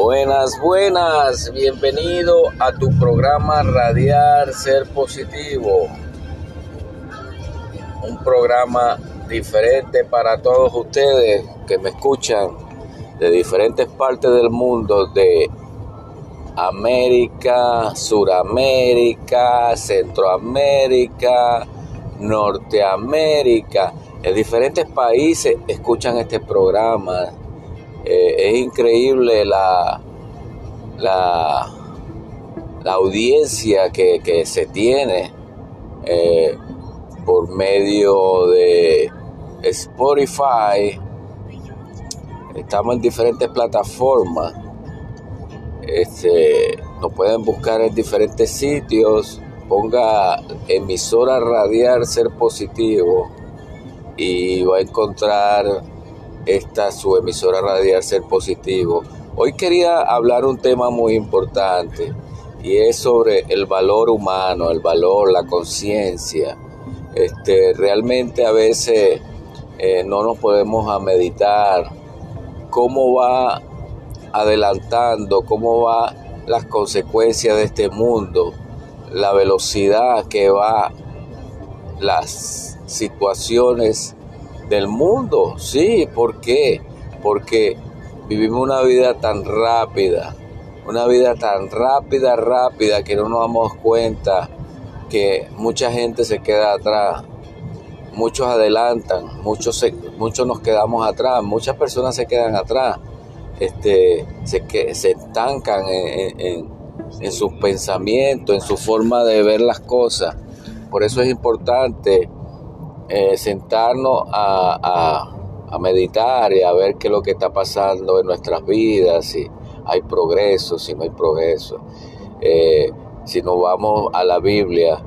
Buenas, buenas, bienvenido a tu programa Radiar Ser Positivo. Un programa diferente para todos ustedes que me escuchan de diferentes partes del mundo, de América, Suramérica, Centroamérica, Norteamérica. En diferentes países escuchan este programa eh, es increíble la, la, audiencia que, se tiene eh, por medio de Spotify. Estamos en diferentes plataformas. Este, nos pueden buscar en diferentes sitios. Ponga emisora radial ser positivo y va a encontrar esta su emisora radial Ser Positivo. Hoy quería hablar un tema muy importante y es sobre el valor humano, el valor, la conciencia. Este, realmente a veces eh, no nos podemos meditar cómo va adelantando, cómo va las consecuencias de este mundo, la velocidad que va las situaciones del mundo. Sí, ¿por qué? Porque vivimos una vida tan rápida, una vida tan rápida, rápida, que no nos damos cuenta que mucha gente se queda atrás, muchos adelantan, muchos, muchos nos quedamos atrás, muchas personas se quedan atrás, este, se, que, se estancan en, en, en sus pensamientos, en su forma de ver las cosas. Por eso es importante eh, sentarnos a, meditar y a ver qué es lo que está pasando en nuestras vidas, si hay progreso, si no hay progreso. Eh, si nos vamos a la Biblia,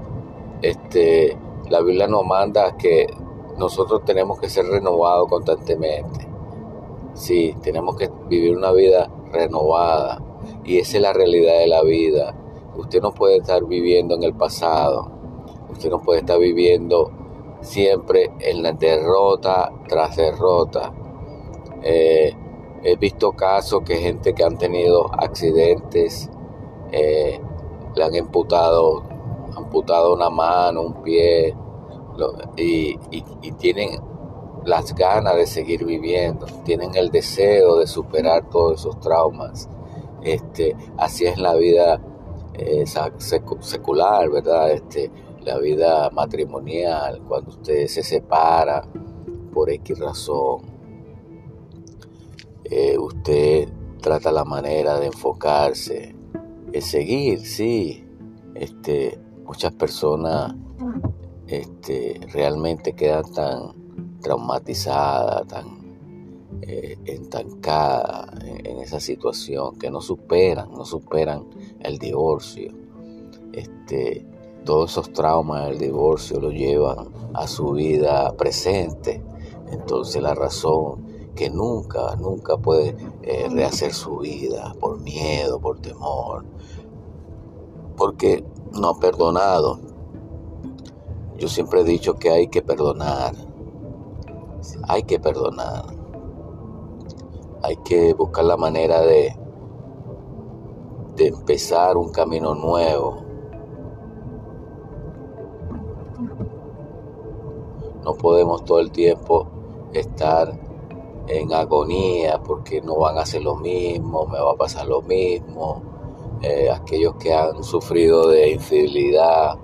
este, la Biblia nos manda que nosotros tenemos que ser renovados constantemente. Sí, tenemos que vivir una vida renovada. Y esa es la realidad de la vida. Usted no puede estar viviendo en el pasado. Usted no puede estar viviendo siempre en la derrota tras derrota. Eh, he visto casos que gente que han tenido accidentes eh, le han amputado, amputado una mano, un pie, y, tienen las ganas de seguir viviendo, tienen el deseo de superar todos esos traumas. Este, así es la vida eh, secular, ¿verdad? Este, la vida matrimonial, cuando usted se separa por X razón, eh, usted trata la manera de enfocarse, es seguir, sí. Este, muchas personas este, realmente quedan tan traumatizadas, tan eh, estancadas en, en, esa situación que no superan, no superan el divorcio. Este, todos esos traumas del divorcio lo llevan a su vida presente. Entonces la razón que nunca, nunca puede eh, rehacer su vida por miedo, por temor, porque no ha perdonado. Yo siempre he dicho que hay que perdonar, hay que perdonar, hay que buscar la manera de, de empezar un camino nuevo No podemos todo el tiempo estar en agonía porque no van a hacer lo mismo, me va a pasar lo mismo. Eh, aquellos que han sufrido de infidelidad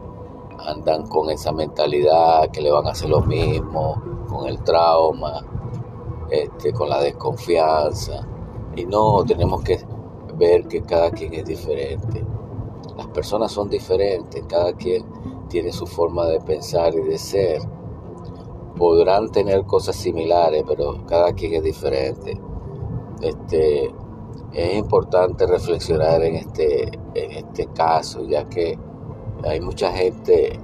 andan con esa mentalidad que le van a hacer lo mismo, con el trauma, este, con la desconfianza. Y no, tenemos que ver que cada quien es diferente. Las personas son diferentes, cada quien tiene su forma de pensar y de ser podrán tener cosas similares, pero cada quien es diferente. Este, es importante reflexionar en este, en este caso, ya que hay mucha gente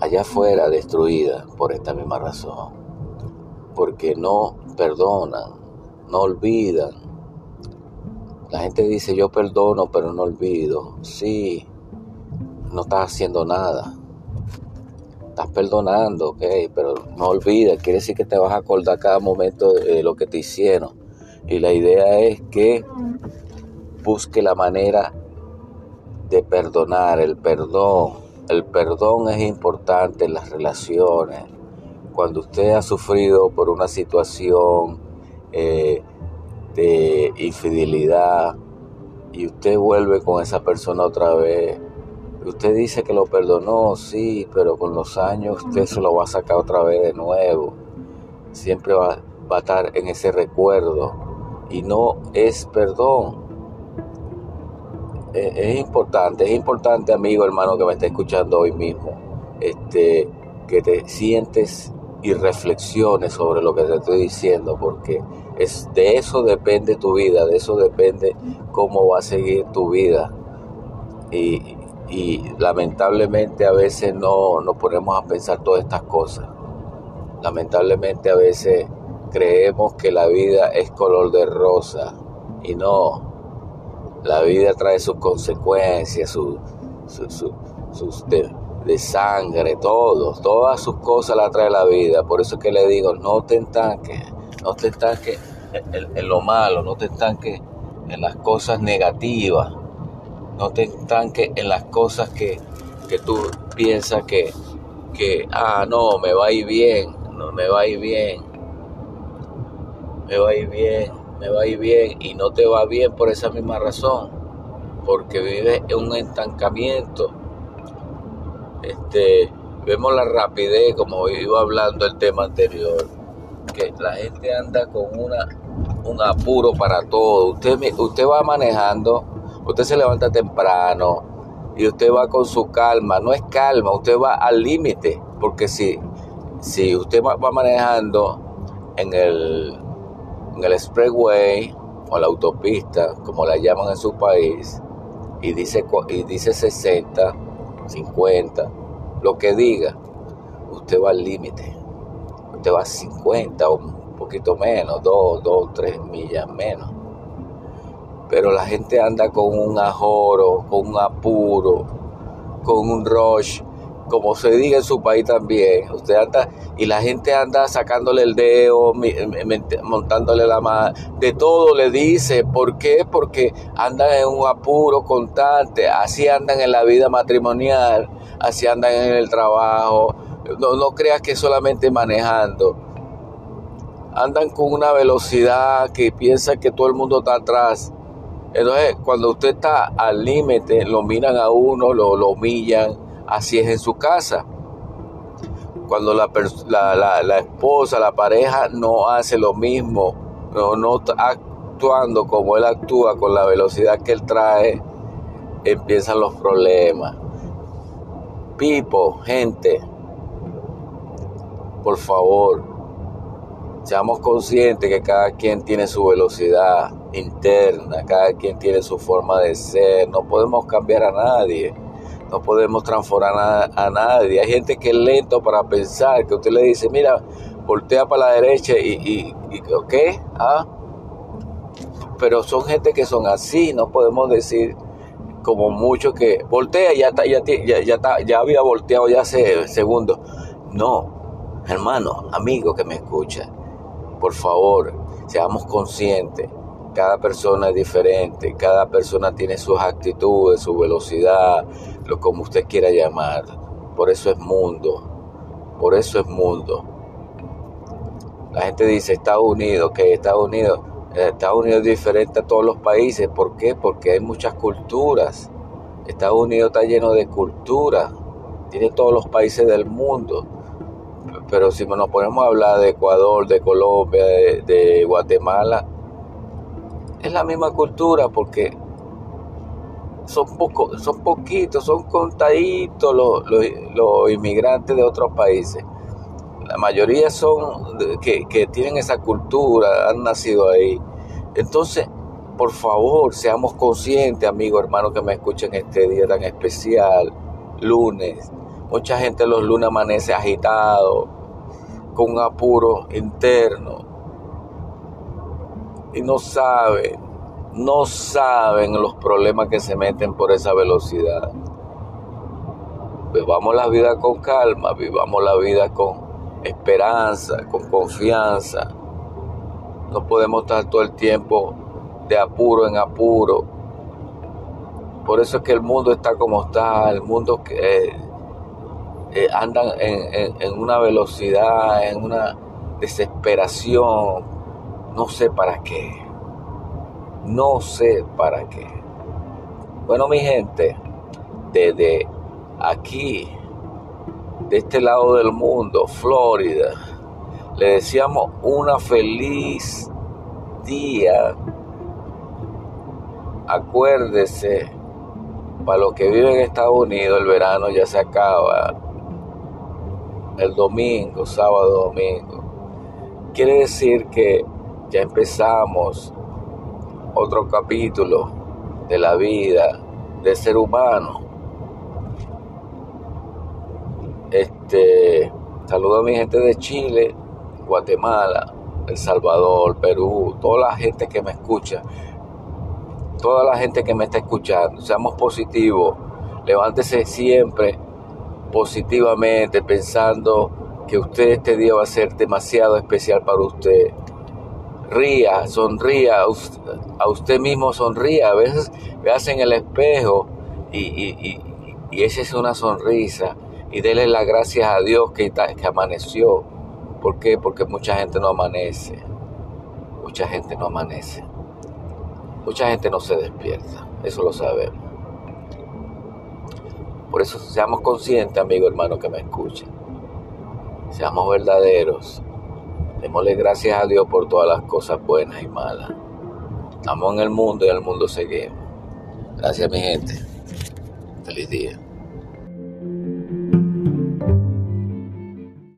allá afuera destruida por esta misma razón, porque no perdonan, no olvidan. La gente dice yo perdono pero no olvido. Sí, no estás haciendo nada estás perdonando, ok, pero no olvides, quiere decir que te vas a acordar cada momento de lo que te hicieron. Y la idea es que busque la manera de perdonar, el perdón. El perdón es importante en las relaciones. Cuando usted ha sufrido por una situación eh, de infidelidad y usted vuelve con esa persona otra vez, usted dice que lo perdonó, sí, pero con los años usted se lo va a sacar otra vez de nuevo. Siempre va, a estar en ese recuerdo y no es perdón. Es, es, importante, es importante, amigo, hermano, que me está escuchando hoy mismo, este, que te sientes y reflexiones sobre lo que te estoy diciendo, porque es, de eso depende tu vida, de eso depende cómo va a seguir tu vida. Y, y lamentablemente a veces no nos ponemos a pensar todas estas cosas. Lamentablemente a veces creemos que la vida es color de rosa y no. La vida trae sus consecuencias, sus, de, sangre, todo, todas sus cosas la trae la vida. Por eso es que le digo, no te estanques, no te estanques en, en lo malo, no te estanques en las cosas negativas, no te estanques en las cosas que, que tú piensas que, que, ah, no, me va a ir bien, no me va a ir bien, me va a ir bien, me va a ir bien y no te va bien por esa misma razón, porque vives en un estancamiento. Este, vemos la rapidez, como iba hablando el tema anterior, que la gente anda con una un apuro para todo. Usted, usted va manejando, usted se levanta temprano y usted va con su calma. No es calma, usted va al límite, porque si, si usted va manejando en el en el expressway o la autopista, como la llaman en su país, y dice, y dice 60, 50, lo que diga, usted va al límite. Usted va a 50 o un poquito menos, 2, 2, 3 millas menos. Pero la gente anda con un ajoro, con un apuro, con un rush como se diga en su país también. Usted anda y la gente anda sacándole el dedo, montándole la mano, de todo le dice. ¿Por qué? Porque andan en un apuro constante. Así andan en la vida matrimonial, así andan en el trabajo. No, no creas que solamente manejando. Andan con una velocidad que piensa que todo el mundo está atrás. Entonces, cuando usted está al límite, lo miran a uno, lo, lo humillan Así es en su casa. Cuando la, la, esposa, la pareja no hace lo mismo, no, no actuando como él actúa, con la velocidad que él trae, empiezan los problemas. Pipo, gente, por favor, seamos conscientes que cada quien tiene su velocidad interna, cada quien tiene su forma de ser, no podemos cambiar a nadie. No podemos transformar a, nadie. Hay gente que es lento para pensar, que usted le dice, mira, voltea para la derecha y, y, ¿qué? ¿Ah? Pero son gente que son así, no podemos decir como mucho que voltea, ya, está, ya, ya, ya había volteado ya hace segundos. No, hermano, amigo que me escucha, por favor, seamos conscientes cada persona es diferente, cada persona tiene sus actitudes, su velocidad, lo como usted quiera llamar. Por eso es mundo, por eso es mundo. La gente dice Estados Unidos, que Estados Unidos, Estados Unidos es diferente a todos los países. ¿Por qué? Porque hay muchas culturas. Estados Unidos está lleno de cultura, tiene todos los países del mundo. Pero si nos ponemos a hablar de Ecuador, de Colombia, de Guatemala, es la misma cultura porque son, poco, son poquitos, son contaditos los, los, inmigrantes de otros países. La mayoría son que, que tienen esa cultura, han nacido ahí. Entonces, por favor, seamos conscientes, amigos, hermanos, que me escuchen este día tan especial, lunes. Mucha gente los lunes amanece agitado, con un apuro interno y no saben, no saben los problemas que se meten por esa velocidad. Vivamos la vida con calma, vivamos la vida con esperanza, con confianza. No podemos estar todo el tiempo de apuro en apuro. Por eso es que el mundo está como está, el mundo que eh, eh, andan en, una velocidad, en una desesperación, no sé para qué, no sé para qué. Bueno, mi gente, desde aquí, de este lado del mundo, Florida, le decíamos una feliz día. Acuérdese, para los que viven en Estados Unidos, el verano ya se acaba. El domingo, sábado, domingo. Quiere decir que ya empezamos otro capítulo de la vida del ser humano. Este, saludo a mi gente de Chile, Guatemala, El Salvador, Perú, toda la gente que me escucha, toda la gente que me está escuchando, seamos positivos, levántese siempre positivamente pensando que usted este día va a ser demasiado especial para usted. Ría, sonría, a usted mismo sonría, a veces veas en el espejo y, esa es una sonrisa y dele las gracias a Dios que, amaneció ¿Por qué? Porque mucha gente no amanece. Mucha gente no amanece. Mucha gente no se despierta. Eso lo sabemos. Por eso seamos conscientes, amigo hermano que me escuchen. Seamos verdaderos. Démosle gracias a Dios por todas las cosas buenas y malas. Estamos en el mundo y el mundo seguimos. Gracias mi gente. Feliz día.